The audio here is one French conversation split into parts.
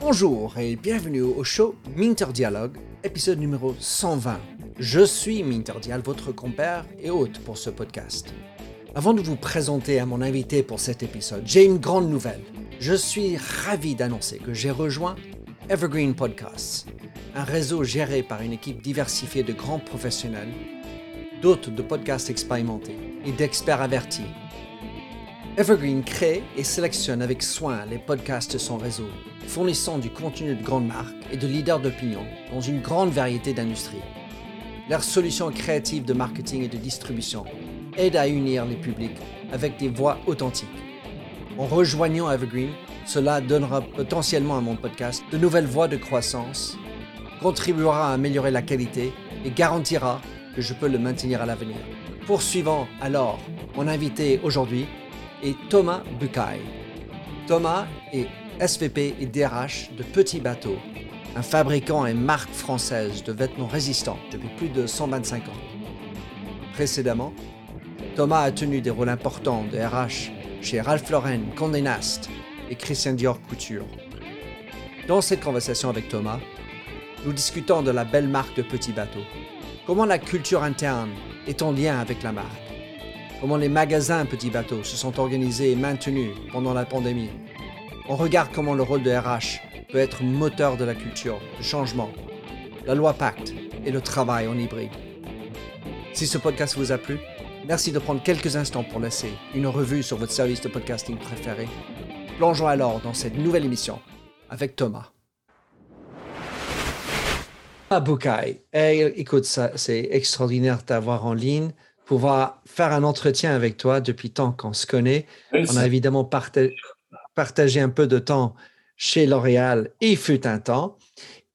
Bonjour et bienvenue au show Minter Dialogue, épisode numéro 120. Je suis Minter Dial, votre compère et hôte pour ce podcast. Avant de vous présenter à mon invité pour cet épisode, j'ai une grande nouvelle. Je suis ravi d'annoncer que j'ai rejoint Evergreen Podcasts, un réseau géré par une équipe diversifiée de grands professionnels, d'hôtes de podcasts expérimentés et d'experts avertis. Evergreen crée et sélectionne avec soin les podcasts de son réseau, fournissant du contenu de grandes marques et de leaders d'opinion dans une grande variété d'industries. Leurs solutions créatives de marketing et de distribution aident à unir les publics avec des voix authentiques. En rejoignant Evergreen, cela donnera potentiellement à mon podcast de nouvelles voies de croissance, contribuera à améliorer la qualité et garantira que je peux le maintenir à l'avenir. Poursuivant alors, mon invité aujourd'hui est Thomas Bucaille. Thomas est SVP et DRH de Petit Bateau, un fabricant et marque française de vêtements résistants depuis plus de 125 ans. Précédemment, Thomas a tenu des rôles importants de RH chez Ralph Lauren, Condé Nast et Christian Dior Couture. Dans cette conversation avec Thomas, nous discutons de la belle marque de Petit Bateau. Comment la culture interne est en lien avec la marque? Comment les magasins Petit Bateau se sont organisés et maintenus pendant la pandémie. On regarde comment le rôle de RH peut être moteur de la culture, du changement, la loi Pacte et le travail en hybride. Si ce podcast vous a plu, merci de prendre quelques instants pour laisser une revue sur votre service de podcasting préféré. Plongeons alors dans cette nouvelle émission avec Thomas. Ah, Bukai, écoute, c'est extraordinaire de t'avoir en ligne, pouvoir faire un entretien avec toi depuis tant qu'on se connaît. On a évidemment partagé un peu de temps chez L'Oréal et il fut un temps.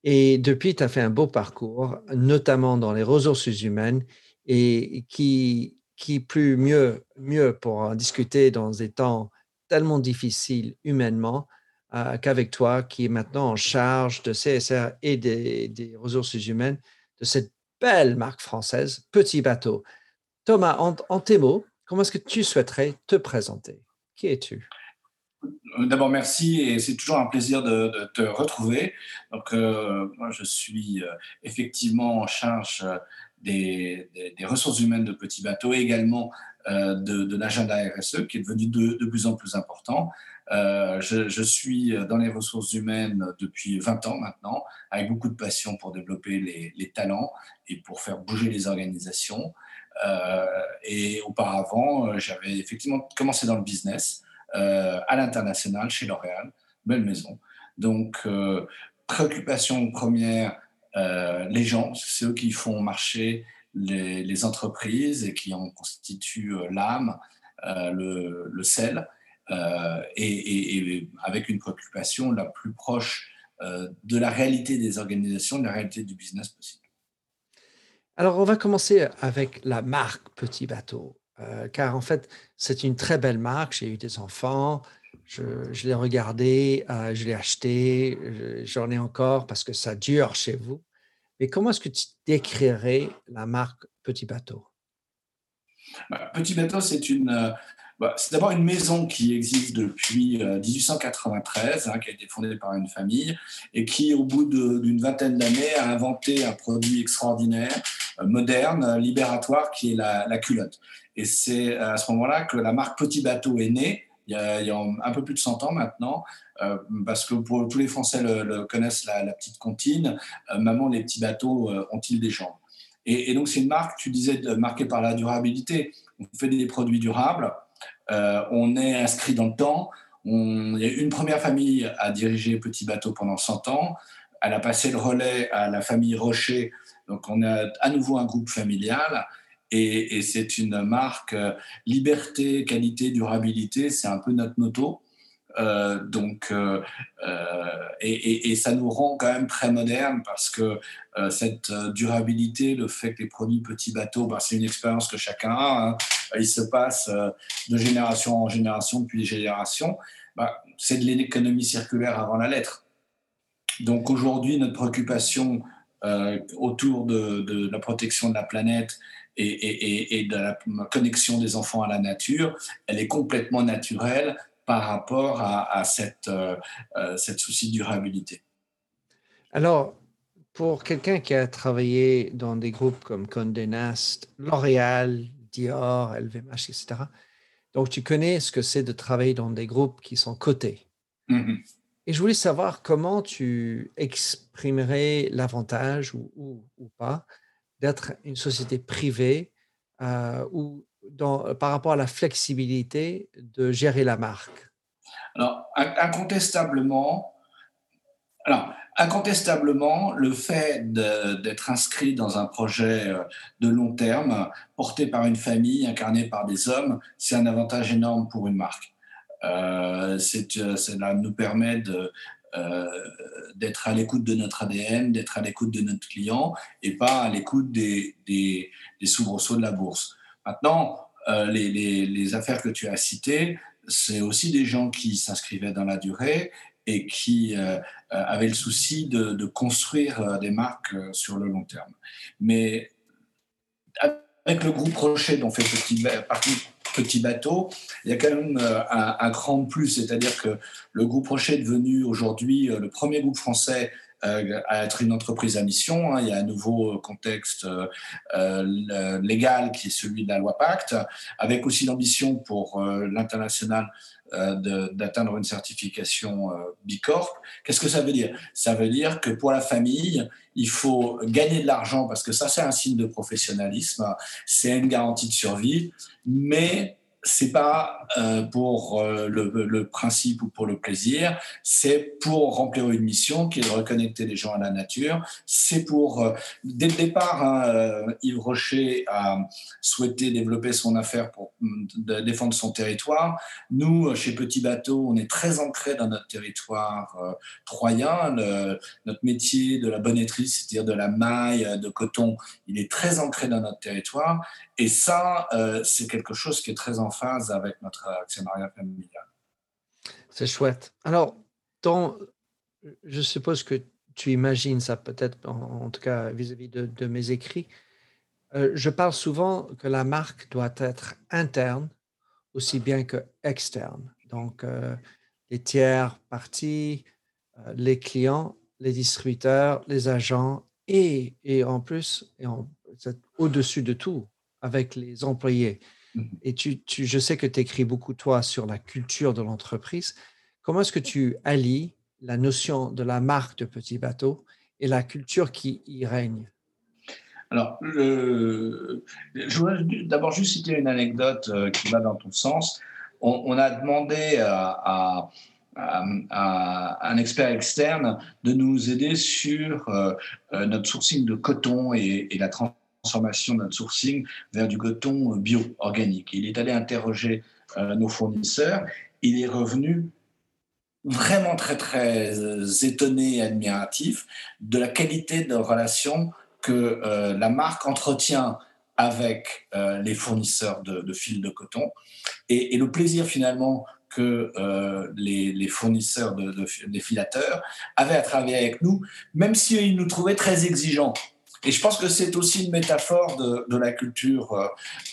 Et depuis, tu as fait un beau parcours, notamment dans les ressources humaines, et qui, qui plus mieux, mieux pour en discuter dans des temps tellement difficiles humainement euh, qu'avec toi, qui est maintenant en charge de CSR et des, ressources humaines de cette belle marque française, Petit Bateau. Thomas, en, tes mots, comment est-ce que tu souhaiterais te présenter? Qui es-tu? D'abord, merci et c'est toujours un plaisir de, te retrouver. Donc, euh, moi, je suis euh, effectivement en charge des, ressources humaines de Petit Bateau et également de, l'agenda RSE qui est devenu de, de, plus en plus important. Euh, je, suis dans les ressources humaines depuis 20 ans maintenant, avec beaucoup de passion pour développer les, talents et pour faire bouger les organisations. Euh, et auparavant, euh, j'avais effectivement commencé dans le business à l'international chez L'Oréal, belle maison. Donc, préoccupation première, les gens, c'est eux qui font marcher les, entreprises et qui en constituent l'âme, le, sel. Euh, et, avec une préoccupation la plus proche euh, de la réalité des organisations, de la réalité du business possible. Alors, on va commencer avec la marque Petit Bateau, euh, car en fait, c'est une très belle marque. J'ai eu des enfants, je, l'ai regardé, je l'ai acheté, j'en ai encore parce que ça dure chez vous. Mais comment est-ce que tu décrirais la marque Petit Bateau? Bah, Petit Bateau, c'est une, bah, c'est d'abord une maison qui existe depuis 1893, euh, hein, qui a été fondée par une famille et qui, au bout d'une vingtaine d'années, a inventé un produit extraordinaire, euh, moderne, libératoire, qui est la, culotte. Et c'est à ce moment-là que la marque Petit Bateau est née. Il y, a, un peu plus de 100 ans maintenant, euh, parce que pour tous les Français le, connaissent la, petite comptine, maman, les petits bateaux ont-ils des jambes? Et, donc c'est une marque, tu disais, marquée par la durabilité. On fait des produits durables, euh, on est inscrit dans le temps. On, il y a une première famille à diriger Petit Bateau pendant 100 ans. Elle a passé le relais à la famille Rocher. Donc, on a à nouveau un groupe familial. Et, c'est une marque euh, liberté, qualité, durabilité. C'est un peu notre moto. Euh, donc, euh, euh, et, ça nous rend quand même très moderne parce que cette durabilité, le fait que les produits petits bateaux, bah, c'est une expérience que chacun a. Hein. Il se passe de génération en génération depuis des générations. Bah, c'est de l'économie circulaire avant la lettre. Donc aujourd'hui, notre préoccupation autour de, la protection de la planète et, de la connexion des enfants à la nature, elle est complètement naturelle par rapport à, cette, euh, cette souci de durabilité. Alors, pour quelqu'un qui a travaillé dans des groupes comme Condé Nast, L'Oréal, Dior, LVMH, etc., donc tu connais ce que c'est de travailler dans des groupes qui sont cotés. Mm-hmm. Et je voulais savoir comment tu exprimerais l'avantage ou, pas d'être une société privée euh, ou dans, par rapport à la flexibilité de gérer la marque. Alors, incontestablement, alors, incontestablement, le fait d'être inscrit dans un projet euh, de long terme, porté par une famille, incarné par des hommes, c'est un avantage énorme pour une marque. Euh, euh, cela nous permet euh, d'être à l'écoute de notre ADN, d'être à l'écoute de notre client et pas à l'écoute des, des, soubresauts de la bourse. Maintenant, les, affaires que tu as citées, c'est aussi des gens qui s'inscrivaient dans la durée et qui avaient le souci de, construire des marques sur le long terme. Mais avec le groupe Rocher dont fait partie petit bateau, il y a quand même euh, un, grand plus, c'est-à-dire que le groupe Rocher est devenu aujourd'hui euh, le premier groupe français euh, à être une entreprise à mission. Hein. Il y a un nouveau contexte légal qui est celui de la loi Pacte, avec aussi l'ambition pour l'international d'atteindre une certification Bicorp. Qu'est-ce que ça veut dire? Ça veut dire que pour la famille, il faut gagner de l'argent parce que ça, c'est un signe de professionnalisme, c'est une garantie de survie, mais c'est pas euh, pour euh, le, principe ou pour le plaisir, c'est pour remplir une mission qui est de reconnecter les gens à la nature. C'est pour, euh, dès le départ, hein, Yves Rocher a souhaité développer son affaire pour mm, défendre son territoire. Nous, chez Petit Bateau, on est très ancré dans notre territoire troyen. notre métier de la bonnetterie, c'est-à-dire de la maille, de coton, il est très ancré dans notre territoire. Et ça, c'est quelque chose qui est très en phase avec notre actionnariat familial. C'est chouette. Alors, je suppose que tu imagines ça peut-être, en, tout cas vis-à-vis de, mes écrits. Euh, je parle souvent que la marque doit être interne aussi bien que externe. Donc, euh, les tiers parties, euh, les clients, les distributeurs, les agents et, et en plus, et au-dessus de tout, avec les employés. Mhm. Et tu, je sais que tu écris beaucoup, toi, sur la culture de l'entreprise. Comment est-ce que tu allies la notion de la marque de Petit Bateau et la culture qui y règne? Alors, je voudrais d'abord juste citer une anecdote euh, qui va dans ton sens. On, a demandé à, un expert externe de nous aider sur euh, euh, notre sourcing de coton et, et la transformation transformation de notre sourcing vers du coton bio, organique. Il est allé interroger euh, nos fournisseurs. Il est revenu vraiment très, très euh, étonné et admiratif de la qualité de relation que euh, la marque entretient avec les fournisseurs de, fils de coton et, le plaisir finalement que les, fournisseurs de, des filateurs avaient à travailler avec nous, même s'ils nous trouvaient très exigeants. Et je pense que c'est aussi une métaphore de, la culture euh,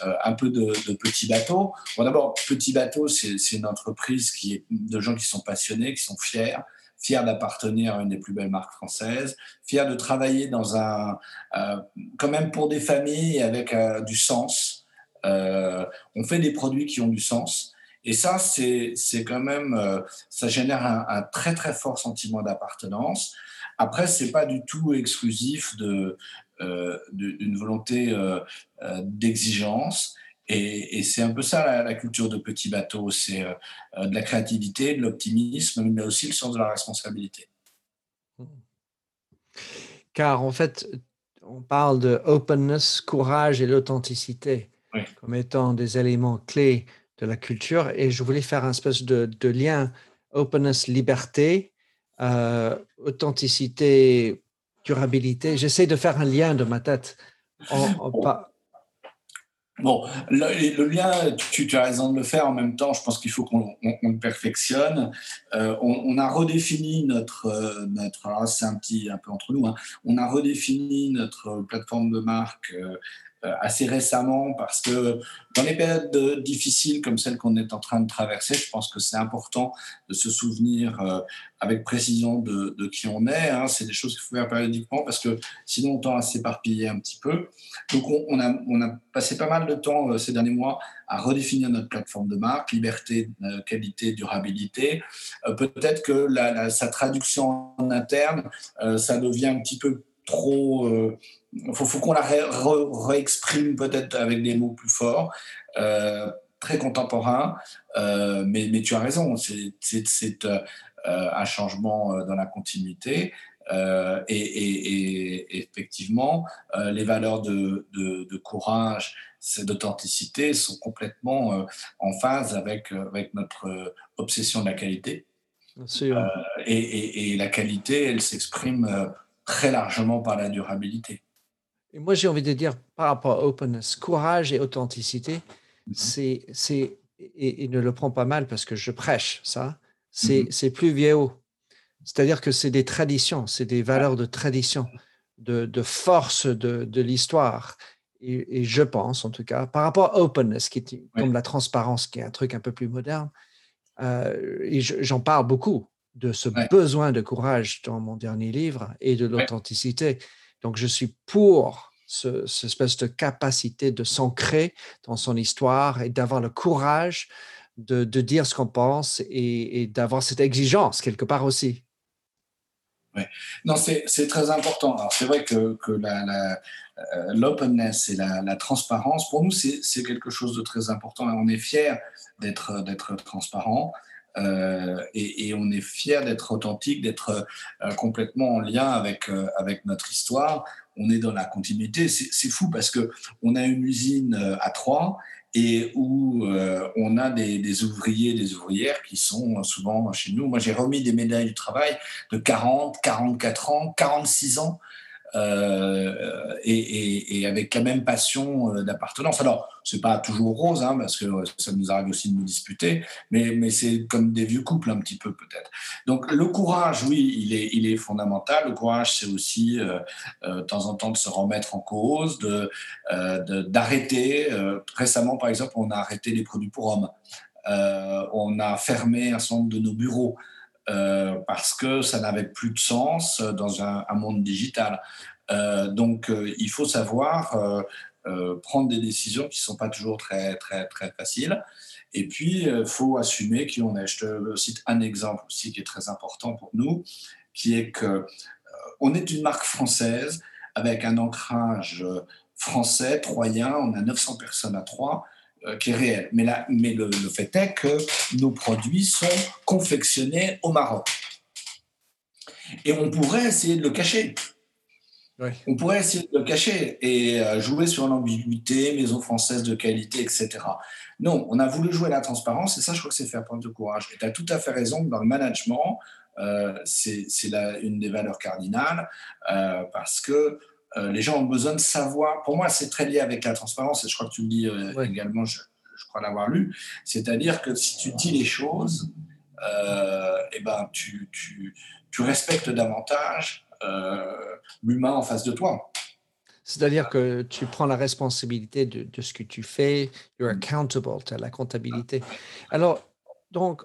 euh, un peu de, petit bateau. Bon, D'abord, petit bateau, c'est une entreprise qui est de gens qui sont passionnés, qui sont fiers, fiers d'appartenir à une des plus belles marques françaises, fiers de travailler dans un, euh, quand même pour des familles avec du sens. on fait des produits qui ont du sens. Et ça, c'est quand même, ça génère un, un, très très fort sentiment d'appartenance. Après, c'est pas du tout exclusif de euh, d'une volonté euh, euh, d'exigence. Et, c'est un peu ça la, culture de petit bateau, c'est de la créativité, de l'optimisme, mais aussi le sens de la responsabilité. Car en fait, on parle de openness, courage et l'authenticité comme étant des éléments clés de la culture. Et je voulais faire un espèce de, de lien openness, liberté, euh, authenticité, durabilité. J'essaie de faire un lien de ma tête. Bon, le, lien, tu, as raison de le faire. En même temps, je pense qu'il faut qu'on le perfectionne. Euh, on, a redéfini notre, euh, notre c'est un petit un peu entre nous. Hein. on a redéfini notre plateforme de marque assez récemment parce que dans les périodes difficiles comme celles qu'on est en train de traverser, je pense que c'est important de se souvenir avec précision de, qui on est. Hein. C'est des choses qu'il faut faire périodiquement parce que sinon on tend à s'éparpiller un petit peu. Donc on, a, on, a, passé pas mal de temps ces derniers mois à redéfinir notre plateforme de marque, liberté, qualité, durabilité. Peut-être que sa traduction en interne, ça devient un petit peu trop. Faut, qu'on la réexprime peut-être avec des mots plus forts, euh, très contemporains. Euh, mais, mais, tu as raison, c'est euh, un changement dans la continuité. Et, effectivement, les valeurs de, de, courage, d'authenticité sont complètement en phase avec, avec notre obsession de la qualité. Et, et, la qualité, elle s'exprime très largement par la durabilité. Et moi, j'ai envie de dire par rapport à openness, courage et authenticité, mhm. c'est, c'est, et, ne le prends pas mal parce que je prêche ça, c'est, c'est plus vieillot. C'est-à-dire que c'est des traditions, c'est des valeurs de tradition, de, de force de, de l'histoire. Et, je pense, en tout cas, par rapport à openness, qui est comme la transparence, qui est un truc un peu plus moderne, euh, et j'en parle beaucoup de ce besoin de courage dans mon dernier livre et de l'authenticité. Donc, je suis pour ce, cette espèce de capacité de s'ancrer dans son histoire et d'avoir le courage de, dire ce qu'on pense et, d'avoir cette exigence quelque part aussi. Oui, non, c'est très important. Alors, c'est vrai que, que euh, l'openness et la, transparence, pour nous, c'est quelque chose de très important. On est fiers d'être transparent. Euh, et, on est fier d'être authentique, d'être euh, complètement en lien avec, euh, avec notre histoire. On est dans la continuité. C'est fou parce que on a une usine à Troyes et où on a des, des, ouvriers, des ouvrières qui sont souvent chez nous. Moi, j'ai remis des médailles du travail de 40, 44 ans, 46 ans euh, et, avec la même passion euh, d'appartenance. Alors, c'est pas toujours rose, hein, parce que ça nous arrive aussi de nous disputer, mais, c'est comme des vieux couples un petit peu peut-être. Donc, le courage, oui, il est, fondamental. Le courage, c'est aussi euh, de temps en temps de se remettre en cause, de, d'arrêter. récemment, par exemple, on a arrêté les produits pour hommes. on a fermé un certain nombre de nos bureaux. Euh, parce que ça n'avait plus de sens dans un, monde digital. Euh, donc, euh, il faut savoir prendre des décisions qui ne sont pas toujours très, très, très faciles. Et puis, il faut assumer qu'on est. Je te cite un exemple aussi qui est très important pour nous, qui est que on est une marque française avec un ancrage français, troyen. On a 900 personnes à Troyes. Euh, qui est réel. Mais, là, mais le, fait est que nos produits sont confectionnés au Maroc. Et on pourrait essayer de le cacher. On pourrait essayer de le cacher et euh, jouer sur l'ambiguïté, maison française de qualité, etc. Non, on a voulu jouer la transparence et ça, je crois que c'est faire preuve de courage. Et tu as tout à fait raison que dans le management, euh, c'est une des valeurs cardinales parce que euh, les gens ont besoin de savoir. Pour moi, c'est très lié avec la transparence, et je crois que tu le dis euh, également, je, crois l'avoir lu. C'est-à-dire que si tu dis les choses, euh, eh ben, tu, tu, tu, respectes davantage l'humain en face de toi. C'est-à-dire que tu prends la responsabilité de, de, ce que tu fais, you're accountable, tu as la comptabilité. Alors, donc,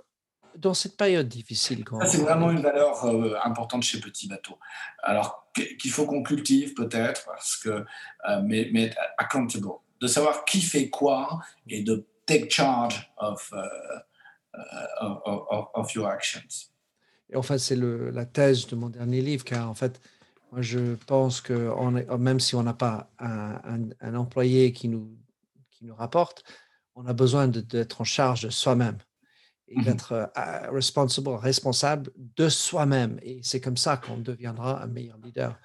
dans cette période difficile. c'est vraiment une valeur euh, importante chez Petit Bateau. Alors, qu'il faut qu'on cultive peut-être, parce que, euh, mais, mais accountable, de savoir qui fait quoi et de take charge of, uh, of, of, your actions. Et en fait, c'est la thèse de mon dernier livre, car en fait, moi, je pense que on est, même si on n'a pas un, un, un, employé qui nous, qui nous rapporte, on a besoin d'être en charge de soi-même et mmh d'être responsible, responsable de soi-même. Et c'est comme ça qu'on deviendra un meilleur leader.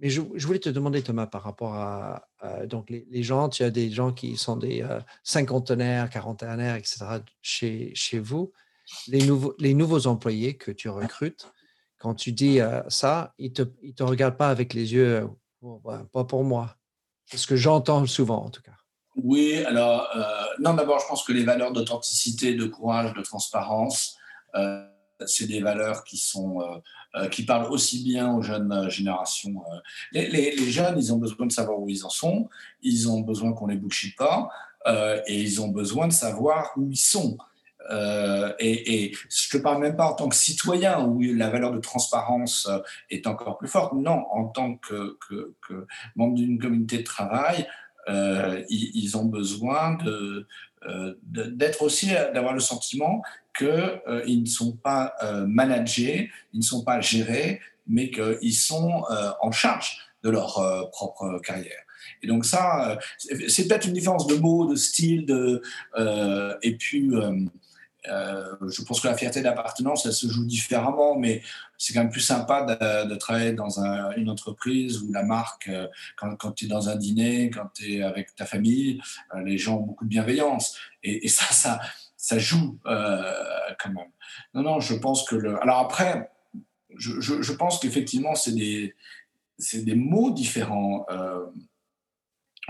Mais je, voulais te demander, Thomas, par rapport à, donc les, gens, tu as des gens qui sont des cinquantenaires, quarantenaires, etc. chez, chez vous. Les nouveaux, les nouveaux employés que tu recrutes, quand tu dis ça, ils ne te, ils te regardent pas avec les yeux, oh, pas pour moi. C'est ce que j'entends souvent, en tout cas. Oui, alors, euh, non, d'abord, je pense que les valeurs d'authenticité, de courage, de transparence, euh, c'est des valeurs qui sont qui parlent aussi bien aux jeunes générations. Les, jeunes, ils ont besoin de savoir où ils en sont, ils ont besoin qu'on les bullshit pas, et ils ont besoin de savoir où ils sont. Euh, et, je ne parle même pas en tant que citoyen où la valeur de transparence euh, est encore plus forte. Non, en tant que, membre d'une communauté de travail, euh, ils, ont besoin de, d'être aussi, d'avoir le sentiment qu'ils ne sont pas managés, ils ne sont pas gérés, mais qu'ils sont en charge de leur propre carrière. Et donc ça, c'est peut-être une différence de mots, de style, de, et puis euh, je pense que la fierté d'appartenance, elle se joue différemment, mais c'est quand même plus sympa de, travailler dans une entreprise où la marque, euh, quand, tu es dans un dîner, quand tu es avec ta famille, euh, les gens ont beaucoup de bienveillance. Et, ça, ça, ça joue quand même. Non, non, je pense que. Alors après, je, je, pense qu'effectivement, c'est des, des mots différents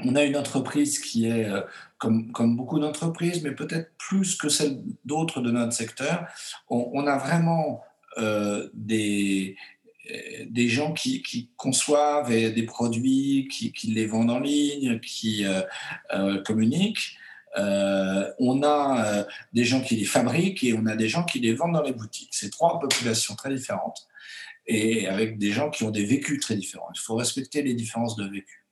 on a une entreprise qui est, euh, comme, beaucoup d'entreprises, mais peut-être plus que celle d'autres de notre secteur, on, a vraiment euh, des, des gens qui, conçoivent des produits, qui, les vendent en ligne, qui euh, communiquent. on a des gens qui les fabriquent et on a des gens qui les vendent dans les boutiques. C'est trois populations très différentes et avec des gens qui ont des vécus très différents. Il faut respecter les différences de vécu.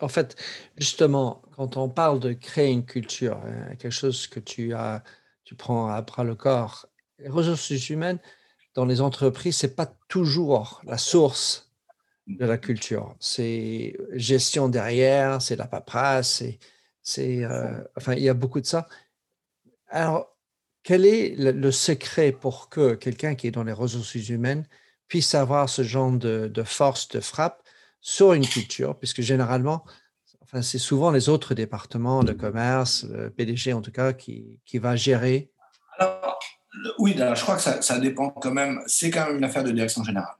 En fait, justement, quand on parle de créer une culture, hein, quelque chose que tu, as, tu prends à bras le corps, les ressources humaines dans les entreprises, ce n'est pas toujours la source de la culture. C'est gestion derrière, c'est la paperasse, c'est, euh, enfin, il y a beaucoup de ça. Alors, quel est le, secret pour que quelqu'un qui est dans les ressources humaines puisse avoir ce genre de force de frappe sur une culture, puisque généralement, enfin, c'est souvent les autres départements, de commerce, le PDG en tout cas, qui, qui va gérer Alors, oui, je crois que ça, ça, dépend quand même, c'est quand même une affaire de direction générale.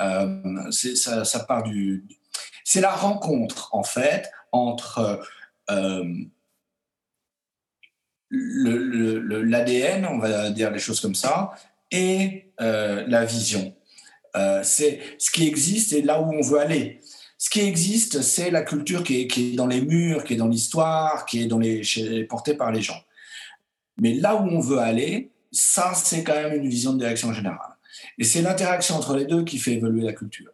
Euh, ça, part du. C'est la rencontre, en fait, entre euh, l'ADN, on va dire les choses comme ça, et euh, la vision. Euh, c'est ce qui existe et là où on veut aller. Ce qui existe, c'est la culture qui est, dans les murs, qui est dans l'histoire, qui est dans les, portée par les gens. Mais là où on veut aller, ça, c'est quand même une vision de direction générale. Et c'est l'interaction entre les deux qui fait évoluer la culture.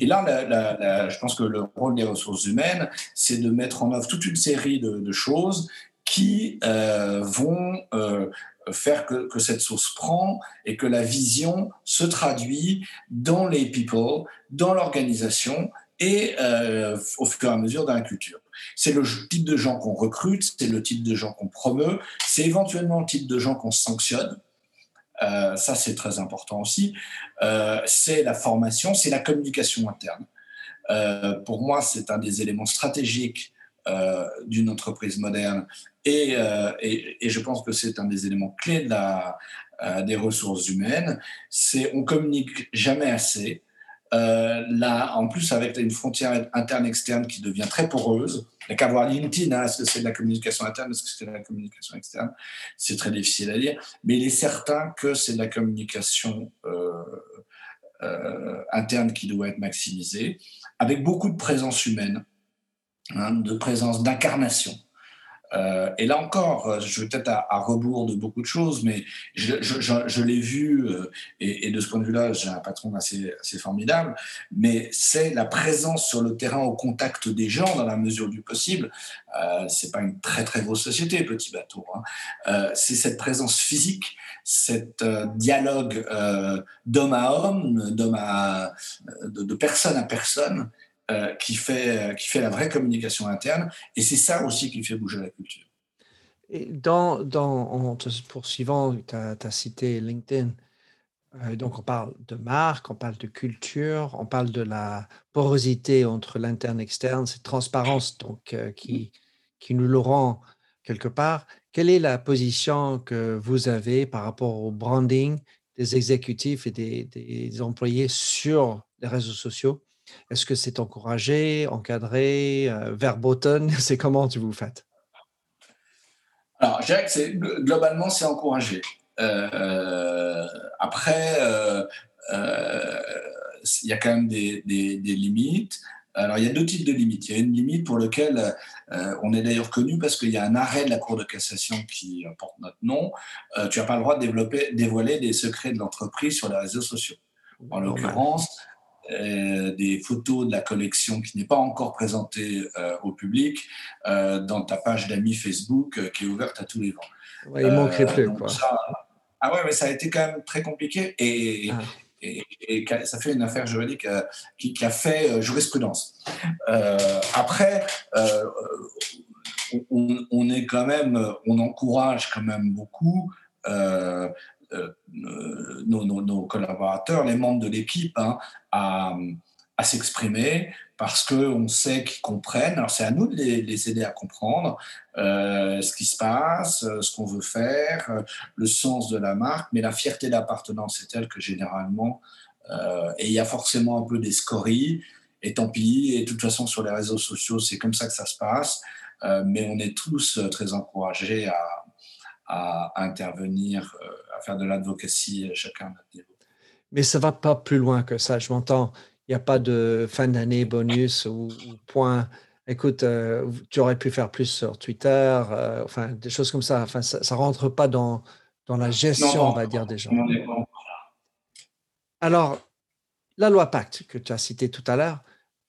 Et là, je pense que le rôle des ressources humaines, c'est de mettre en œuvre toute une série de, choses qui euh, vont euh, faire que, cette source prend et que la vision se traduit dans les people, dans l'organisation et euh, au fur et à mesure dans la culture. C'est le type de gens qu'on recrute, c'est le type de gens qu'on promeut, c'est éventuellement le type de gens qu'on sanctionne. Euh, ça, c'est très important aussi. Euh, c'est la formation, c'est la communication interne. pour moi, c'est un des éléments stratégiques d'une entreprise moderne. Euh, et, et, je pense que c'est un des éléments clés de la, euh, des ressources humaines. C'est on communique jamais assez. Euh, là, en plus, avec une frontière interne-externe qui devient très poreuse, il n'y a qu'à voir LinkedIn, hein, est-ce que c'est de la communication interne, est-ce que c'est de la communication externe? C'est très difficile à dire, mais il est certain que c'est de la communication interne qui doit être maximisée, avec beaucoup de présence humaine, hein, de présence d'incarnation. Euh, et là encore, euh, je vais peut-être à, rebours de beaucoup de choses, mais je, l'ai vu, euh, et, de ce point de vue-là, j'ai un patron assez, formidable, mais c'est la présence sur le terrain au contact des gens dans la mesure du possible. Euh, c'est pas une très très grosse société, petit bateau. Hein. c'est cette présence physique, cet dialogue d'homme à homme, à, de personne à personne, euh, qui, fait, euh, qui fait la vraie communication interne. Et c'est ça aussi qui fait bouger la culture. Et dans, dans, en te poursuivant, tu as, cité LinkedIn. Euh, donc, on parle de marque, on parle de culture, on parle de la porosité entre l'interne et l'externe, cette transparence donc, qui, qui nous le rend quelque part. Quelle est la position que vous avez par rapport au branding des exécutifs et des, des employés sur les réseaux sociaux? Est-ce que c'est encouragé, encadré, euh, verboten C'est comment tu vous faites? Alors, je dirais que globalement, c'est encouragé. après, il y a quand même des, limites. Alors, il y a deux types de limites. Il y a une limite pour laquelle on est d'ailleurs connu parce qu'il y a un arrêt de la Cour de cassation qui porte notre nom. tu n'as pas le droit de développer, dévoiler des secrets de l'entreprise sur les réseaux sociaux. En l'occurrence, euh, des photos de la collection qui n'est pas encore présentée euh, au public euh, dans ta page d'amis Facebook qui est ouverte à tous les vents. Ouais, il manquerait plus. Quoi. ah ouais, mais ça a été quand même très compliqué et, ah. et, ça fait une affaire juridique qui, a fait jurisprudence. après, on, on, est quand même, on encourage quand même beaucoup euh, nos, collaborateurs, les membres de l'équipe, hein, à, s'exprimer parce qu'on sait qu'ils comprennent. Alors c'est à nous de les, aider à comprendre euh, ce qui se passe, euh, ce qu'on veut faire, le sens de la marque, mais la fierté d'appartenance est telle que généralement, et il y a forcément un peu des scories, et tant pis, et de toute façon sur les réseaux sociaux c'est comme ça que ça se passe, mais on est tous très encouragés à, à, intervenir, euh, à faire de l'advocacy chacun à notre niveau. Mais ça va pas plus loin que ça, je m'entends. Il n'y a pas de fin d'année bonus ou, point. Écoute, euh, tu aurais pu faire plus sur Twitter, euh, enfin des choses comme ça. Enfin, ça, ne rentre pas dans, dans la gestion, on va dire, des gens. Alors, la loi Pacte que tu as citée tout à l'heure,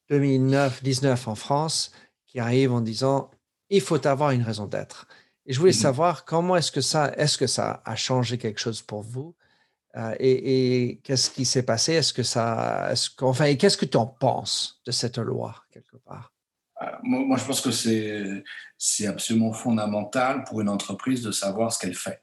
2009-19 en France, qui arrive en disant il faut avoir une raison d'être. Et je voulais mmh savoir comment est-ce que ça, est-ce que ça a changé quelque chose pour vous euh, et, qu'est-ce qui s'est passé? Est-ce que ça, est-ce enfin, qu'est-ce que tu en penses de cette loi quelque part? Ah, moi, je pense que c'est c'est absolument fondamental pour une entreprise de savoir ce qu'elle fait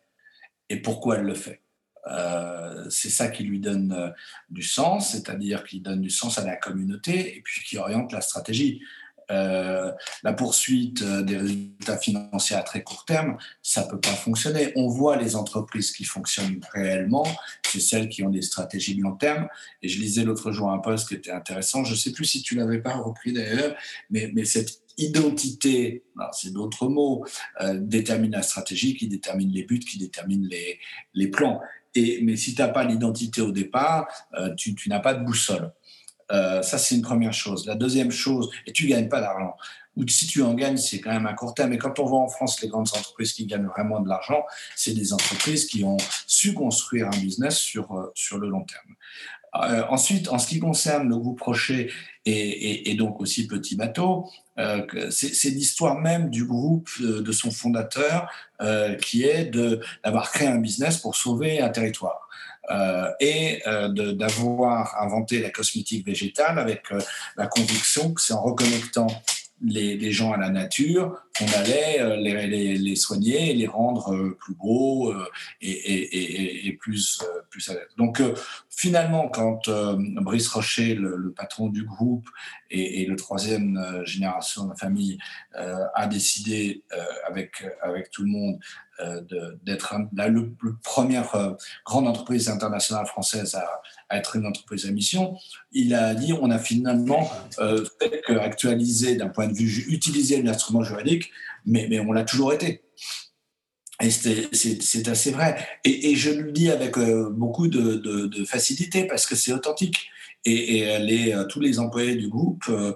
et pourquoi elle le fait. Euh, c'est ça qui lui donne euh, du sens, c'est-à-dire qui donne du sens à la communauté et puis qui oriente la stratégie. Euh, la poursuite euh, des résultats financiers à très court terme, ça peut pas fonctionner. On voit les entreprises qui fonctionnent réellement, c'est celles qui ont des stratégies de long terme. Et je lisais l'autre jour un post qui était intéressant. Je ne sais plus si tu l'avais pas repris d'ailleurs, mais, cette identité, c'est d'autres mots, euh, détermine la stratégie, qui détermine les buts, qui détermine les, plans. Et, mais si tu n'as pas l'identité au départ, tu, tu n'as pas de boussole. Euh, ça, c'est une première chose. La deuxième chose, et tu gagnes pas d'argent, ou si tu en gagnes, c'est quand même un court terme. Et quand on voit en France les grandes entreprises qui gagnent vraiment de l'argent, c'est des entreprises qui ont su construire un business sur, euh, sur le long terme. Euh, ensuite, en ce qui concerne le groupe Rocher et, et, donc aussi Petit Bateau, c'est l'histoire même du groupe de son fondateur qui est d'avoir créé un business pour sauver un territoire. Euh, et euh, d'avoir inventé la cosmétique végétale avec euh, la conviction que c'est en reconnectant les, gens à la nature qu'on allait les, les, les, soigner et les rendre plus beaux et, et, plus, plus à l'aise. Donc finalement, quand Brice Rocher, le, le, patron du groupe et, le troisième génération de la famille, a décidé avec, avec tout le monde euh, d'être la, première euh, grande entreprise internationale française à, être une entreprise à mission, il a dit on a finalement euh, fait actualiser d'un point de vue utiliser l'instrument juridique, mais, mais on l'a toujours été. Et c'est assez vrai. Et, je le dis avec beaucoup de facilité parce que c'est authentique et, euh, tous les employés du groupe, euh,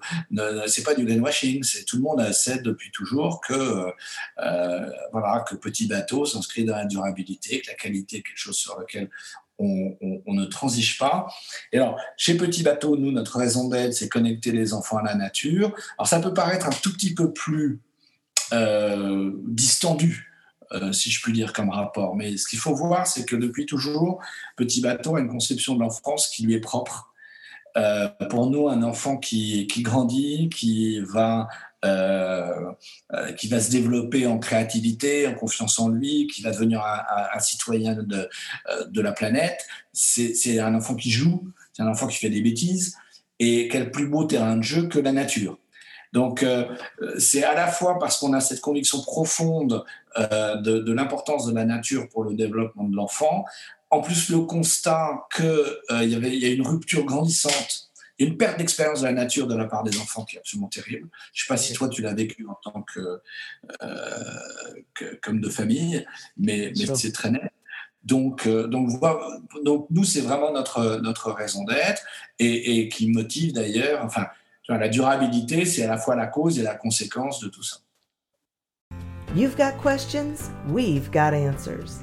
c'est pas du greenwashing, c'est tout le monde sait depuis toujours que euh, voilà que petit bateau s'inscrit dans la durabilité, que la qualité est quelque chose sur lequel on, ne transige pas. Et alors, chez Petit Bateau, nous, notre raison d'être, c'est connecter les enfants à la nature. Alors, ça peut paraître un tout petit peu plus distendu, si je puis dire, comme rapport. Mais ce qu'il faut voir, c'est que depuis toujours, Petit Bateau a une conception de l'enfance qui lui est propre euh, pour nous, un enfant qui, grandit, qui va, euh, euh, qui va se développer en créativité, en confiance en lui, qui va devenir un, citoyen de, la planète, c'est un enfant qui joue, c'est un enfant qui fait des bêtises, et quel plus beau terrain de jeu que la nature. Donc, c'est à la fois parce qu'on a cette conviction profonde de, de l'importance de la nature pour le développement de l'enfant, en plus le constat qu'il euh, y avait il y a une rupture grandissante, une perte d'expérience de la nature de la part des enfants qui est absolument terrible. Je ne sais pas si toi tu l'as vécu en tant que, euh, comme de famille, mais, mais c'est très net. Donc, donc, donc nous, c'est vraiment notre, notre raison d'être et, et, qui motive d'ailleurs, enfin, la durabilité, c'est à la fois la cause et la conséquence de tout ça. You've got questions, we've got answers.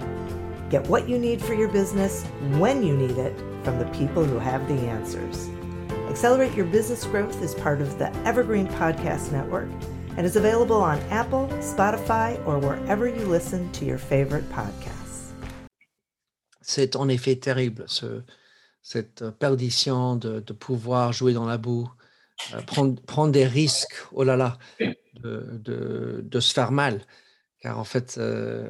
Get what you need for your business when you need it from the people who have the answers. Accelerate Your Business Growth is part of the Evergreen Podcast Network and is available on Apple, Spotify, or wherever you listen to your favorite podcasts. C'est en effet terrible, ce, cette euh, perdition de, de pouvoir jouer dans la boue, euh, prendre, prendre, des risques, oh là là, de, de, de se faire mal. Car en fait, euh,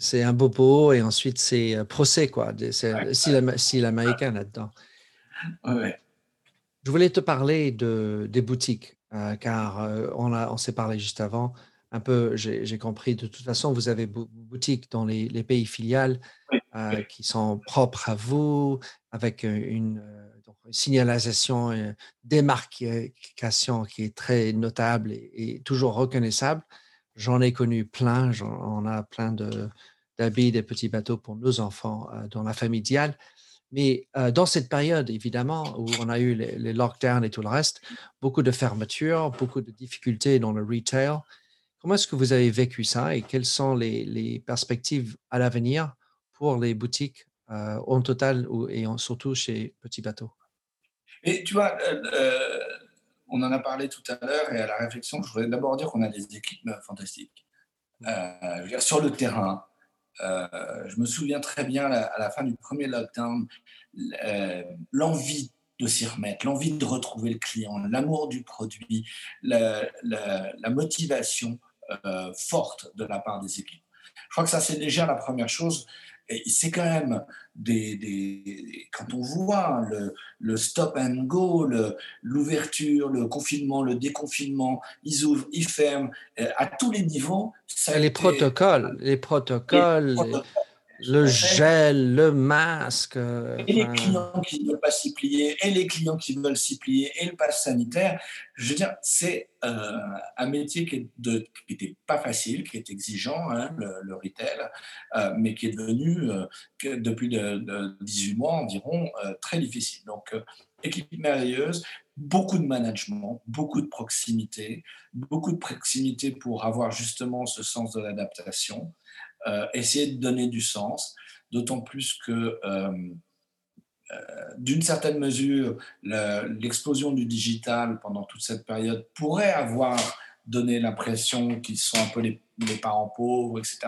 c'est un bobo et ensuite c'est euh, procès, quoi. C'est ouais, si l'américain là-dedans. Ouais. Je voulais te parler de, des boutiques, euh, car euh, on, a, on s'est parlé juste avant. Un peu, j'ai compris, de toute façon, vous avez boutiques dans les, les pays filiales euh, qui sont propres à vous, avec une, signalisation, une démarcation qui est très notable et, et toujours reconnaissable. J'en ai connu plein, on a plein d'habits, des petits bateaux pour nos enfants euh, dans la famille Dial. Mais euh, dans cette période, évidemment, où on a eu les, les, lockdowns et tout le reste, beaucoup de fermetures, beaucoup de difficultés dans le retail. Comment est-ce que vous avez vécu ça et quelles sont les, perspectives à l'avenir pour les boutiques euh, en total et surtout chez Petit Bateau? Et tu vois, on en a parlé tout à l'heure et à la réflexion, je voudrais d'abord dire qu'on a des équipes fantastiques. Sur le terrain, euh, je me souviens très bien à la fin du premier lockdown, euh, l'envie de s'y remettre, l'envie de retrouver le client, l'amour du produit, la, motivation euh, forte de la part des équipes. Je crois que ça, c'est déjà la première chose c'est quand même des, des, quand on voit le, le stop and go, l'ouverture, le, le, confinement, le déconfinement, ils ouvrent, ils ferment, euh, à tous les niveaux. Ça les, été, protocoles, les protocoles, les protocoles, le gel, le masque. Et les clients qui ne veulent pas s'y plier, et les clients qui veulent s'y plier, et le pass sanitaire. Je veux dire, c'est euh, un métier qui n'était pas facile, qui est exigeant, hein, le, le, retail, euh, mais qui est devenu, euh, que depuis de, de 18 mois environ, euh, très difficile. Donc, euh, équipe merveilleuse, beaucoup de management, beaucoup de proximité, beaucoup de proximité pour avoir justement ce sens de l'adaptation euh, essayer de donner du sens, d'autant plus que, euh, euh, d'une certaine mesure, l'explosion du digital pendant toute cette période pourrait avoir donné l'impression qu'ils sont un peu les, parents pauvres, etc.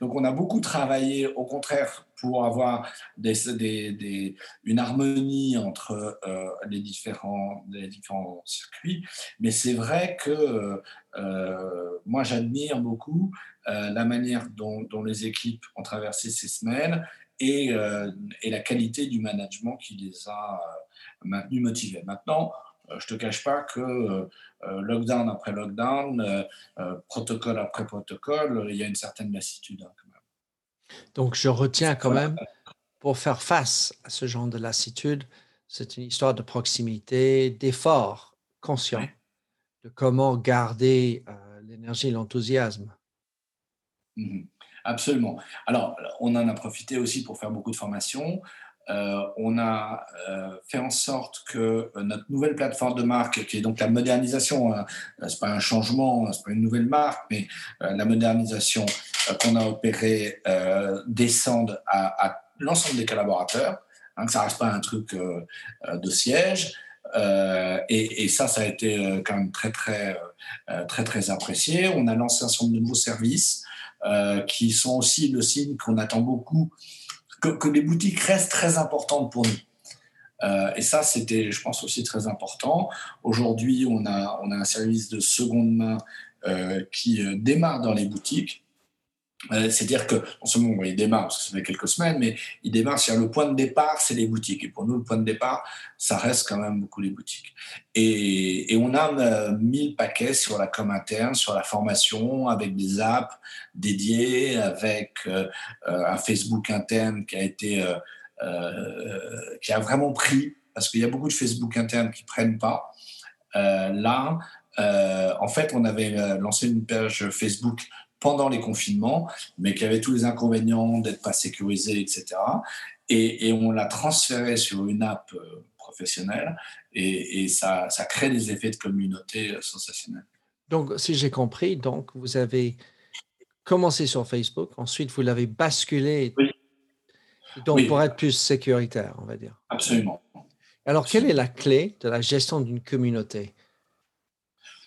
Donc on a beaucoup travaillé, au contraire, pour avoir une harmonie entre euh, les, différents, les différents circuits. Mais c'est vrai que euh, moi, j'admire beaucoup euh, la manière dont, dont, les équipes ont traversé ces semaines et, euh, et la qualité du management qui les a euh, maintenus motivés. Maintenant, je ne te cache pas que lockdown après lockdown, protocole après protocole, il y a une certaine lassitude. Hein, quand même. Donc, je retiens quand même, pour faire face à ce genre de lassitude, c'est une histoire de proximité, d'effort conscient, de comment garder euh, l'énergie, l'enthousiasme. Mmh, absolument. Alors, on en a profité aussi pour faire beaucoup de formations. Euh, on a euh, fait en sorte que notre nouvelle plateforme de marque, qui est donc la modernisation, hein, c'est pas un changement, c'est pas une nouvelle marque, mais euh, la modernisation qu'on a opérée descende à, l'ensemble des collaborateurs, hein, que ça reste pas un truc de siège. Et, ça, ça a été quand même très très très très apprécié. On a lancé un certain nombre de nouveaux services qui sont aussi le signe qu'on attend beaucoup que, les boutiques restent très importantes pour nous. Euh, et ça, c'était, je pense, aussi très important. Aujourd'hui, on a, on a un service de seconde main euh, qui euh, démarre dans les boutiques. Euh, c'est-à-dire que, en ce moment, il démarre, parce que ça fait quelques semaines, mais il démarre sur le point de départ, c'est les boutiques. Et pour nous, le point de départ, ça reste quand même beaucoup les boutiques. Et, on a mis le paquet sur la com interne, sur la formation, avec des apps dédiées, avec euh, un Facebook interne qui a été, qui a vraiment pris, parce qu'il y a beaucoup de Facebook internes qui prennent pas. là, en fait, on avait lancé une page Facebook pendant les confinements, mais qui avait tous les inconvénients d'être pas sécurisé, etc. Et, on l'a transféré sur une app euh, professionnelle et, ça, ça, crée des effets de communauté euh, sensationnels. Donc, si j'ai compris, donc vous avez commencé sur Facebook, ensuite vous l'avez basculé donc pour être plus sécuritaire, on va dire. Absolument. Alors, quelle est la clé de la gestion d'une communauté?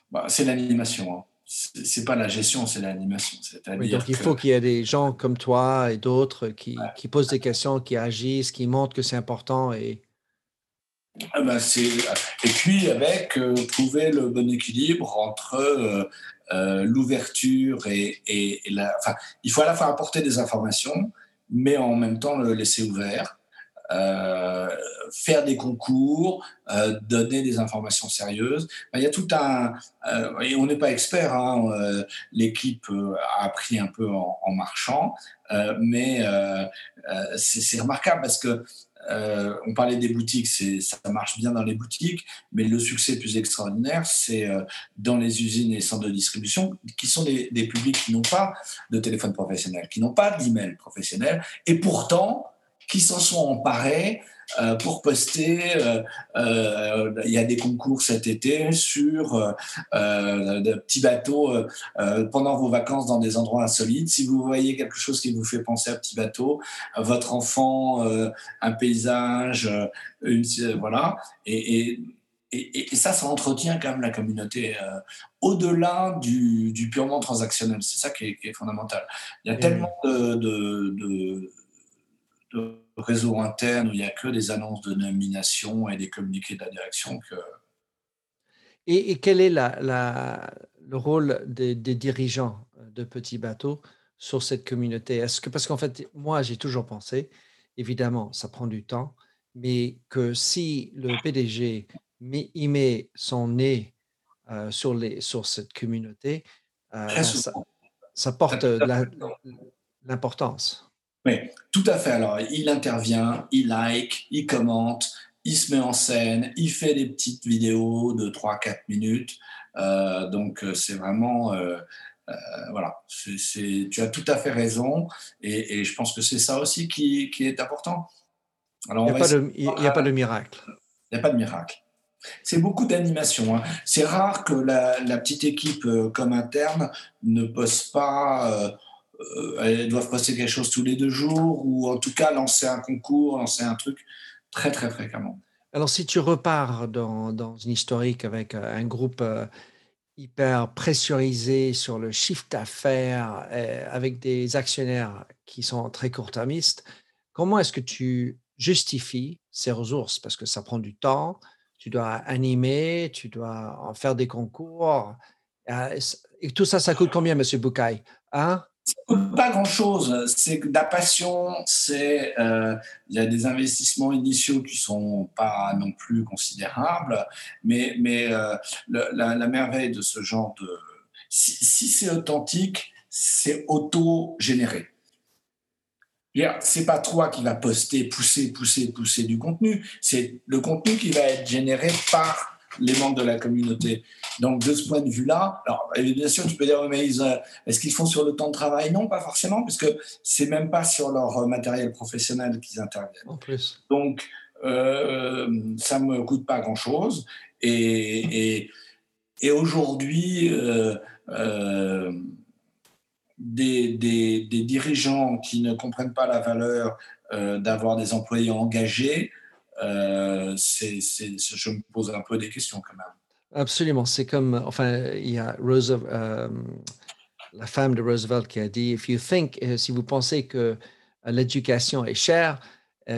Bah, C'est l'animation. Hein c'est pas la gestion, c'est l'animation. Oui, donc il faut qu'il y ait des gens comme toi et d'autres qui, qui, posent des questions, qui agissent, qui montrent que c'est important. Et... Ah ben et puis avec euh, trouver le bon équilibre entre euh, euh, l'ouverture et, et, la. Enfin, il faut à la fois apporter des informations, mais en même temps le laisser ouvert. Euh, faire des concours, euh, donner des informations sérieuses. Il y a tout un... Euh, et on n'est pas expert, hein, l'équipe a appris un peu en, marchant, mais c'est remarquable parce que on parlait des boutiques, ça marche bien dans les boutiques, mais le succès plus extraordinaire, c'est dans les usines et centres de distribution, qui sont des, des publics qui n'ont pas de téléphone professionnel, qui n'ont pas d'email professionnel, et pourtant, qui s'en sont emparés euh, pour poster. Euh, euh, il y a des concours cet été sur de petits bateaux pendant vos vacances dans des endroits insolites. Si vous voyez quelque chose qui vous fait penser à petit bateau, votre enfant, un paysage, une, voilà. Et, et, et, ça, ça entretient quand même la communauté au-delà du, du, purement transactionnel. C'est ça qui est, qui est, fondamental. Il y a tellement de, de de réseau interne où il n'y a que des annonces de nomination et des communiqués de la direction que. Et, quel est la, le rôle des, dirigeants de petits bateaux sur cette communauté? Est-ce que parce qu'en fait, moi, j'ai toujours pensé, évidemment, ça prend du temps, mais que si le PDG met, y met son nez euh, sur, les, sur cette communauté, euh, ça, ça, porte l'importance. Oui, tout à fait. Alors, il intervient, il like, il commente, il se met en scène, il fait des petites vidéos de 3-4 minutes. Euh, donc, euh, c'est vraiment. Euh, voilà, tu as tout à fait raison. Et, je pense que c'est ça aussi qui, est important. Alors, il n'y a, a, pas de miracle. Il n'y a pas de miracle. C'est beaucoup d'animation. Hein. C'est rare que la, la, petite équipe comme interne ne poste pas euh, elles doivent poster quelque chose tous les deux jours ou en tout cas lancer un concours, lancer un truc très très fréquemment. Alors si tu repars dans, dans une historique avec euh, un groupe euh, hyper pressurisé sur le chiffre d'affaires, avec des actionnaires qui sont très court-termistes, comment est-ce que tu justifies ces ressources? Parce que ça prend du temps, tu dois animer, tu dois en faire des concours. Et tout ça, ça coûte combien, Monsieur Boucaille? Hein pas grand-chose. C'est de la passion, c'est euh, il y a des investissements initiaux qui sont pas non plus considérables, mais mais euh, la, merveille de ce genre de si, c'est authentique, c'est auto-généré. C'est pas toi qui va poster, pousser, pousser, pousser du contenu. C'est le contenu qui va être généré par les membres de la communauté. Donc, de ce point de vue-là, alors bien sûr, tu peux dire, mais euh, est-ce qu'ils font sur le temps de travail? Non, pas forcément, puisque c'est même pas sur leur euh, matériel professionnel qu'ils interviennent. En plus. Donc, euh, ça me coûte pas grand-chose. Et, et, aujourd'hui, euh, des, des, des, dirigeants qui ne comprennent pas la valeur d'avoir des employés engagés, euh, je me pose un peu des questions quand même. Absolument. C'est comme, enfin, il y a Roosevelt, euh, la femme de Roosevelt qui a dit, If you think, euh, si vous pensez que l'éducation est chère,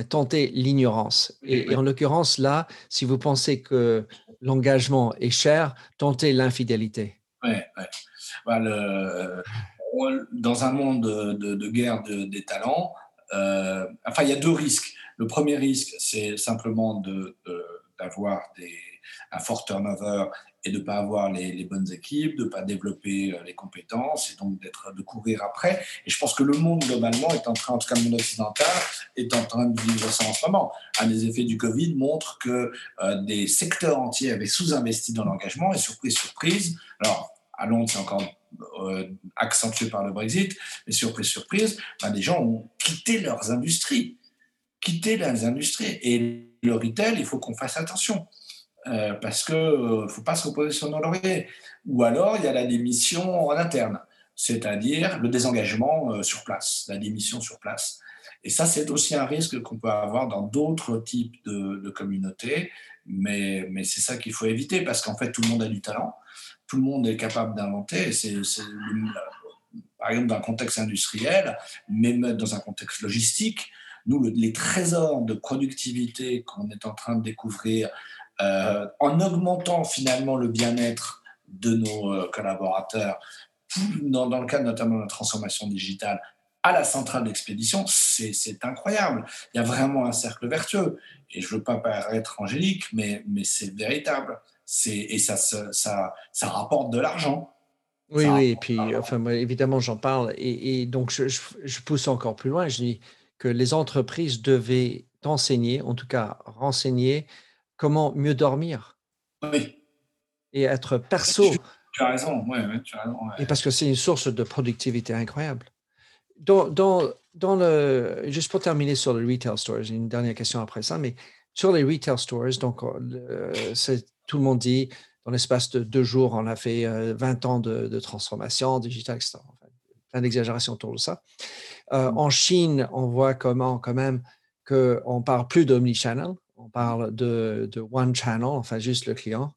tentez l'ignorance. Et, en l'occurrence, là, si vous pensez que l'engagement est cher, tentez l'infidélité. Ouais, ouais. Bah, dans un monde de, guerre des talents, enfin, il y a deux risques. Le premier risque, c'est simplement d'avoir un fort turnover et de ne pas avoir les, bonnes équipes, de ne pas développer euh, les compétences et donc de courir après. Et je pense que le monde globalement est en train, en tout cas le monde occidental, est en train de vivre ça en ce moment. Un des effets du Covid montre que euh, des secteurs entiers avaient sous-investi dans l'engagement et surprise, surprise. Alors à Londres, c'est encore euh, accentué par le Brexit, mais surprise, surprise, ben, des gens ont quitté leurs industries, quitté leurs industries. Et le retail, il faut qu'on fasse attention. Euh, parce qu'il ne euh, faut pas se reposer sur nos lauriers. Ou alors, il y a la démission en interne, c'est-à-dire le désengagement euh, sur place, la démission sur place. Et ça, c'est aussi un risque qu'on peut avoir dans d'autres types de, communautés, mais, mais c'est ça qu'il faut éviter, parce qu'en fait, tout le monde a du talent, tout le monde est capable d'inventer. C'est, par exemple, dans un contexte industriel, même dans un contexte logistique, nous, les trésors de productivité qu'on est en train de découvrir euh, en augmentant finalement le bien-être de nos euh, collaborateurs, dans, le cadre notamment de la transformation digitale, à la centrale d'expédition, c'est incroyable. Il y a vraiment un cercle vertueux. Et je ne veux pas paraître angélique, mais, mais c'est véritable. Et ça, ça, ça rapporte de l'argent. Oui, oui, et puis enfin, évidemment, j'en parle. Et, donc, je, je, pousse encore plus loin. Je dis que les entreprises devaient enseigner, en tout cas renseigner comment mieux dormir. Oui. Et être perso. Tu, as raison, oui, tu as raison. Et parce que c'est une source de productivité incroyable. Dans, dans, dans, le, juste pour terminer sur les retail stores, j'ai une dernière question après ça, mais sur les retail stores, donc tout le monde dit, dans l'espace de deux jours, on a fait 20 euh, ans de, transformation digitale, etc. plein d'exagérations autour de ça. Euh, mm. en Chine, on voit comment, quand même, qu'on ne parle plus d'omnichannel, on parle de, one channel, enfin juste le client,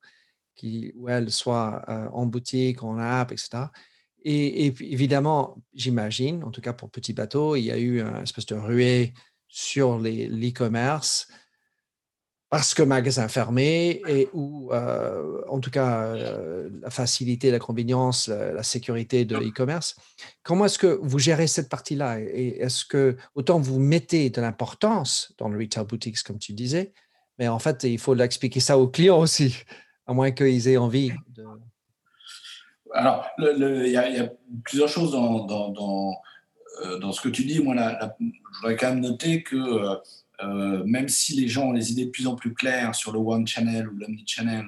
qui, où elle soit euh, en boutique, en app, etc. Et, évidemment, j'imagine, en tout cas pour Petit Bateau, il y a eu une espèce de ruée sur l'e-commerce parce que magasin fermé et où, euh, en tout cas, euh, la facilité, la convenience, la, sécurité de l'e-commerce. Comment est-ce que vous gérez cette partie-là? Et est-ce que, autant vous mettez de l'importance dans le retail boutiques, comme tu disais, mais en fait, il faut l'expliquer ça aux clients aussi, à moins qu'ils aient envie de. Alors, il y, a plusieurs choses dans, dans, dans, euh, ce que tu dis. Moi, je voudrais quand même noter que euh, même si les gens ont les idées de plus en plus claires sur le one channel ou l'omni-channel,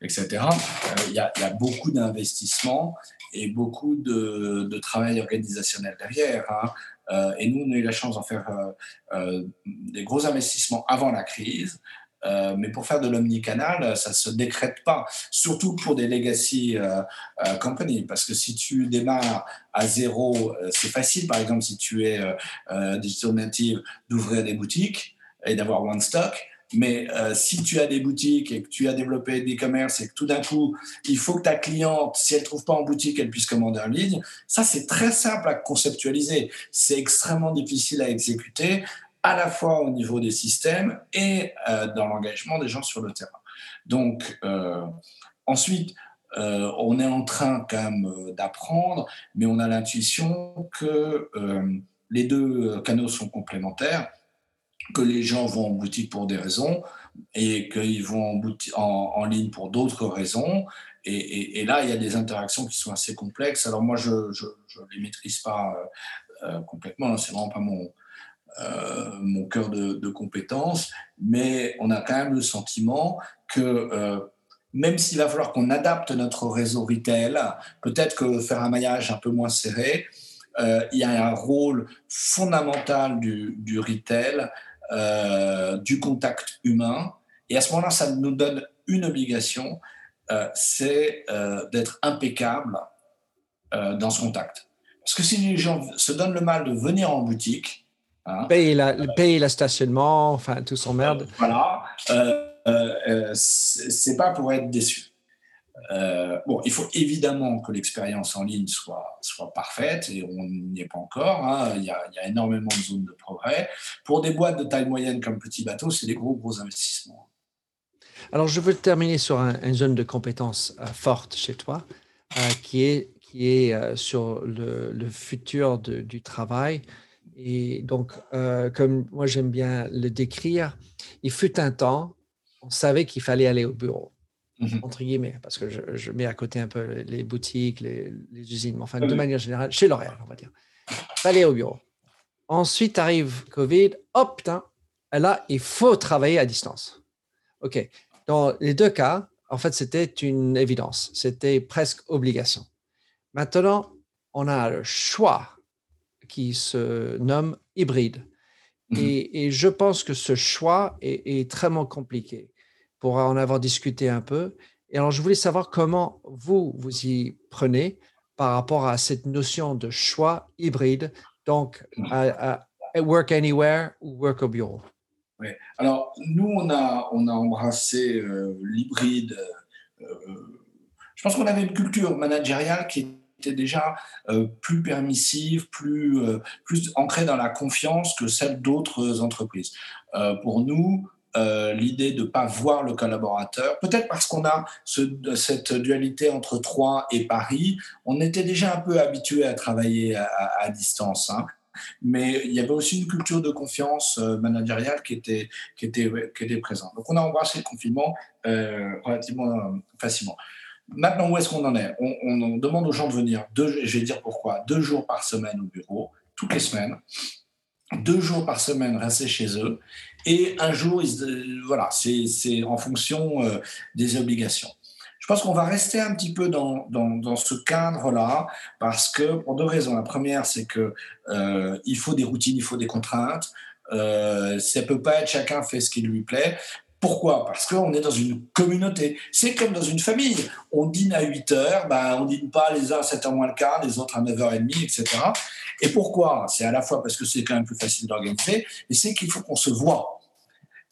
etc., euh, il y, a beaucoup d'investissements et beaucoup de, travail organisationnel derrière. Hein. Euh, et nous, on a eu la chance d'en faire des gros investissements avant la crise. Mais pour faire de l'omnicanal, ça ne se décrète pas, surtout pour des legacy companies, parce que si tu démarres à zéro, c'est facile, par exemple, si tu es digital native, d'ouvrir des boutiques et d'avoir one stock. Mais si tu as des boutiques et que tu as développé des commerces et que tout d'un coup, il faut que ta cliente, si elle ne trouve pas en boutique, elle puisse commander en ligne, ça c'est très simple à conceptualiser. C'est extrêmement difficile à exécuter à la fois au niveau des systèmes et euh, dans l'engagement des gens sur le terrain. Donc, euh, ensuite, euh, on est en train quand même d'apprendre, mais on a l'intuition que les deux canaux sont complémentaires, que les gens vont en boutique pour des raisons et qu'ils vont en, en, ligne pour d'autres raisons. Et, là, il y a des interactions qui sont assez complexes. Alors moi, je ne les maîtrise pas complètement, hein, c'est vraiment pas mon, mon cœur de, de compétences, mais on a quand même le sentiment que euh, même s'il va falloir qu'on adapte notre réseau retail, peut-être que faire un maillage un peu moins serré, euh, il y a un rôle fondamental du retail, du contact humain, et à ce moment-là, ça nous donne une obligation, c'est d'être impeccable dans ce contact. Parce que si les gens se donnent le mal de venir en boutique, Hein? Payer, la, le stationnement, enfin, tout son merde. Voilà. Euh, euh, euh c'est pas pour être déçu. Euh, bon, il faut évidemment que l'expérience en ligne soit, soit parfaite et on n'y est pas encore. Hein. Il, y a, il, y a, énormément de zones de progrès. Pour des boîtes de taille moyenne comme Petit Bateau, c'est des gros, gros investissements. Alors, je veux terminer sur une zone de compétences forte chez toi, qui est qui est euh, sur le, futur du travail. Et donc, euh, comme moi j'aime bien le décrire, il fut un temps, on savait qu'il fallait aller au bureau, mhm. entre guillemets, parce que je, mets à côté un peu les boutiques, les, usines, mais enfin, de manière générale, chez L'Oréal, on va dire. Fallait au bureau. Ensuite arrive Covid, hop, putain, là, il faut travailler à distance. OK. Dans les deux cas, en fait, c'était une évidence, c'était presque obligation. Maintenant, on a le choix qui se nomme hybride. Mhm. Et, je pense que ce choix est, est extrêmement compliqué pour en avoir discuté un peu. Et alors, je voulais savoir comment vous, vous y prenez par rapport à cette notion de choix hybride, donc à, work anywhere ou work au bureau. Oui. Alors, nous, on a, on a embrassé euh, l'hybride. Euh, je pense qu'on avait une culture managériale qui était déjà euh, plus permissive, plus, plus ancrée dans la confiance que celle d'autres entreprises. pour nous, l'idée de ne pas voir le collaborateur, peut-être parce qu'on a cette dualité entre Troyes et Paris, on était déjà un peu habitué à travailler à, distance. Hein mais il y avait aussi une culture de confiance euh, managériale qui était, qui, était, qui était présente. Donc on a embrassé le confinement euh, relativement euh, facilement. Maintenant, où est-ce qu'on en est? On, demande aux gens de venir, deux, je vais dire pourquoi, deux jours par semaine au bureau, toutes les semaines, deux jours par semaine rester chez eux, et un jour, voilà, c'est en fonction des obligations. Je pense qu'on va rester un petit peu dans, dans, ce cadre-là parce que pour deux raisons. La première, c'est que euh, il faut des routines, il faut des contraintes. Euh, ça peut pas être chacun fait ce qui lui plaît. Pourquoi? Parce qu'on est dans une communauté. C'est comme dans une famille. On dîne à 8 heures, ben, on dîne pas les uns à 7h moins le quart, les autres à 9h30, etc. Et pourquoi? C'est à la fois parce que c'est quand même plus facile d'organiser, mais c'est qu'il faut qu'on se voit.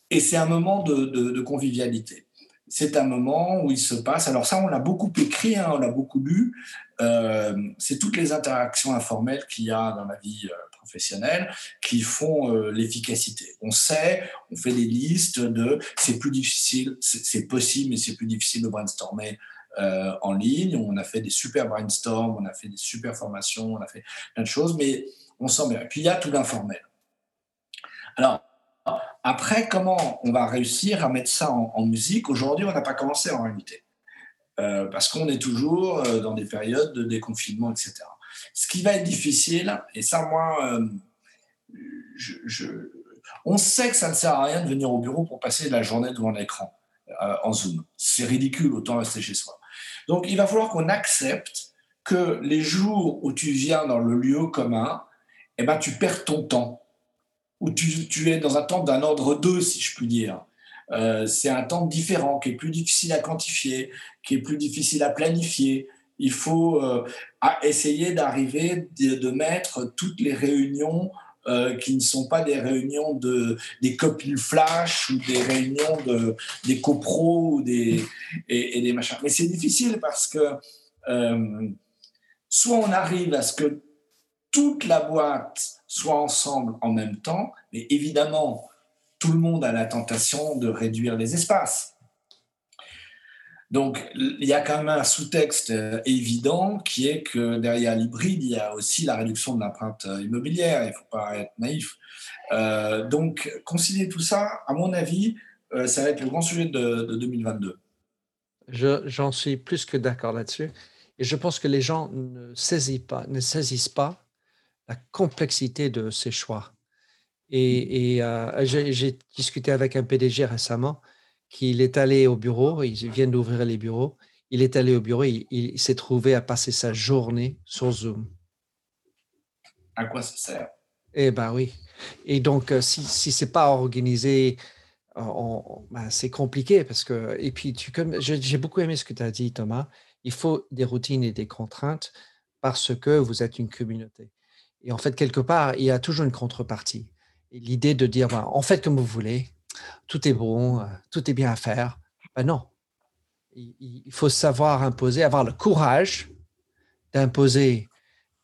Et c'est un moment de, convivialité c'est un moment où il se passe. Alors ça, on l'a beaucoup écrit, hein, on l'a beaucoup lu. Euh, c'est toutes les interactions informelles qu'il y a dans la vie euh, professionnelle qui font euh, l'efficacité. On sait, on fait des listes de. C'est plus difficile, c'est possible, mais c'est plus difficile de brainstormer. en ligne, on a fait des super brainstorms, on a fait des super formations, on a fait plein de choses, mais on sent bien. Et puis il y a tout l'informel. Alors, après, comment on va réussir à mettre ça en, musique? Aujourd'hui, on n'a pas commencé en réalité. Euh, parce qu'on est toujours euh, dans des périodes de déconfinement, etc. Ce qui va être difficile, et ça, moi, euh, on sait que ça ne sert à rien de venir au bureau pour passer la journée devant l'écran en Zoom. C'est ridicule, autant rester chez soi. Donc, il va falloir qu'on accepte que les jours où tu viens dans le lieu commun, eh ben, tu perds ton temps où tu, es dans un temps d'un ordre 2, si je puis dire. Euh, c'est un temps différent, qui est plus difficile à quantifier, qui est plus difficile à planifier. Il faut euh, essayer d'arriver, de, mettre toutes les réunions euh, qui ne sont pas des réunions de des copies flash ou des réunions de des copros ou des et, et des machins. Mais c'est difficile parce que soit on arrive à ce que toute la boîte soit ensemble en même temps, mais évidemment, tout le monde a la tentation de réduire les espaces. Donc, il y a quand même un sous-texte euh, évident qui est que derrière l'hybride, il y a aussi la réduction de l'empreinte euh, immobilière. Il ne faut pas être naïf. Euh, donc, concilier tout ça, à mon avis, ça va être le grand sujet de, 2022. J'en suis plus que d'accord là-dessus. Et je pense que les gens ne saisissent pas, ne saisissent pas la complexité de ces choix. Et, j'ai discuté avec un PDG récemment qu'il est allé au bureau, il vient d'ouvrir les bureaux, il est allé au bureau, il, il s'est trouvé à passer sa journée sur Zoom. À quoi ça sert? Eh bien oui. Et donc, euh, si, si ce n'est pas organisé, euh, ben, c'est compliqué parce que, et puis, tu, j'ai beaucoup aimé ce que tu as dit, Thomas, il faut des routines et des contraintes parce que vous êtes une communauté. Et en fait, quelque part, il y a toujours une contrepartie. L'idée de dire, ben, en fait comme vous voulez, tout est bon, euh, tout est bien à faire. Ben non. Il, faut savoir imposer, avoir le courage d'imposer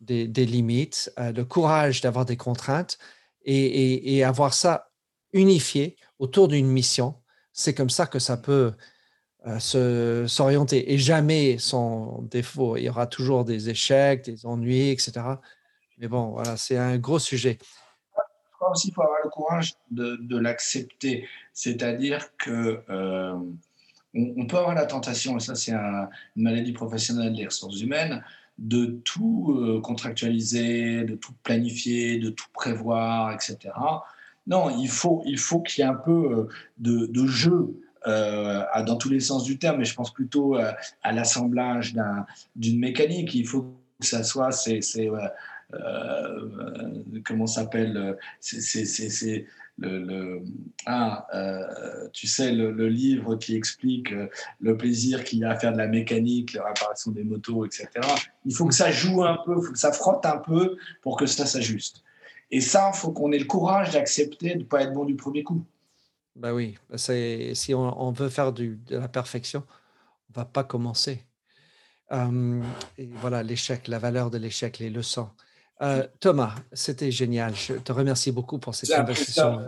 des, limites, euh, le courage d'avoir des contraintes et, avoir ça unifié autour d'une mission. C'est comme ça que ça peut euh, s'orienter et jamais sans défaut. Il y aura toujours des échecs, des ennuis, etc. Mais bon, voilà, c'est un gros sujet. Crois aussi qu'il faut avoir le courage de, l'accepter. C'est-à-dire que euh, on, peut avoir la tentation, et ça c'est une maladie professionnelle des ressources humaines, de tout euh, contractualiser, de tout planifier, de tout prévoir, etc. Non, il faut qu'il faut qu'il y ait un peu de, de jeu euh, dans tous les sens du terme, mais je pense plutôt euh, à l'assemblage d'une mécanique. Il faut que ça soit, c'est, euh, comment s'appelle, c'est le, le ah, tu sais, le, livre qui explique le plaisir qu'il y a à faire de la mécanique, la réparation des motos, etc. Il faut que ça joue un peu, il faut que ça frotte un peu pour que ça s'ajuste. Et ça, il faut qu'on ait le courage d'accepter de ne pas être bon du premier coup. Ben oui, bah, si on, veut faire de la perfection, on va pas commencer. et voilà, l'échec, la valeur de l'échec, les leçons. Euh, Thomas, c'était génial. Je te remercie beaucoup pour cette conversation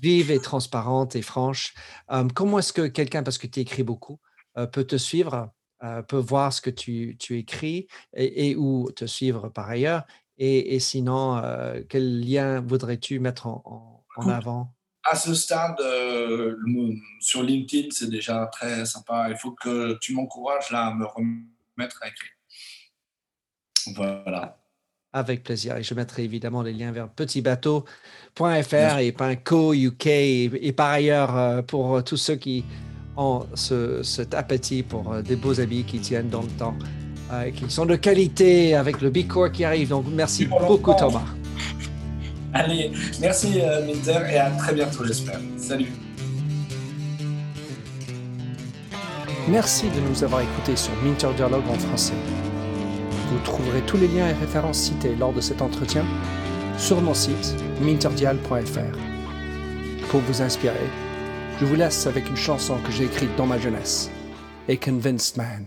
vive et transparente et franche. comment est-ce que quelqu'un, parce que tu écris beaucoup, euh, peut te suivre, euh, peut voir ce que tu, tu écris et, et, ou te suivre par ailleurs? Et, et sinon, quel lien voudrais-tu mettre en, en avant? à ce stade, euh, sur LinkedIn, c'est déjà très sympa. Il faut que tu m'encourages là à me remettre à écrire. Voilà. Avec plaisir. Et je mettrai évidemment les liens vers petitbateau.fr et .co UK et, par ailleurs euh, pour tous ceux qui ont cet appétit pour euh, des beaux habits qui tiennent dans le temps, qui sont de qualité avec le Big Core qui arrive. Donc merci beaucoup Thomas. Allez, merci euh, Minter et à très bientôt, j'espère. Salut. Merci de nous avoir écoutés sur Minter Dialogue en français. Vous trouverez tous les liens et références cités lors de cet entretien sur mon site minterdial.fr. Pour vous inspirer, je vous laisse avec une chanson que j'ai écrite dans ma jeunesse, A Convinced Man.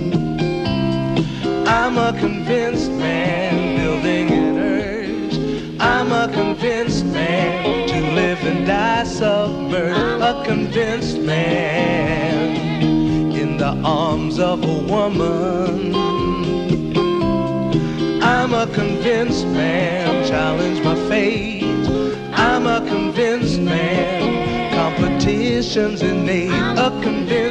I'm a convinced man building an urge. I'm a convinced man to live and die submerged. A convinced man in the arms of a woman. I'm a convinced man, challenge my fate. I'm a convinced man, competition's innate. A convinced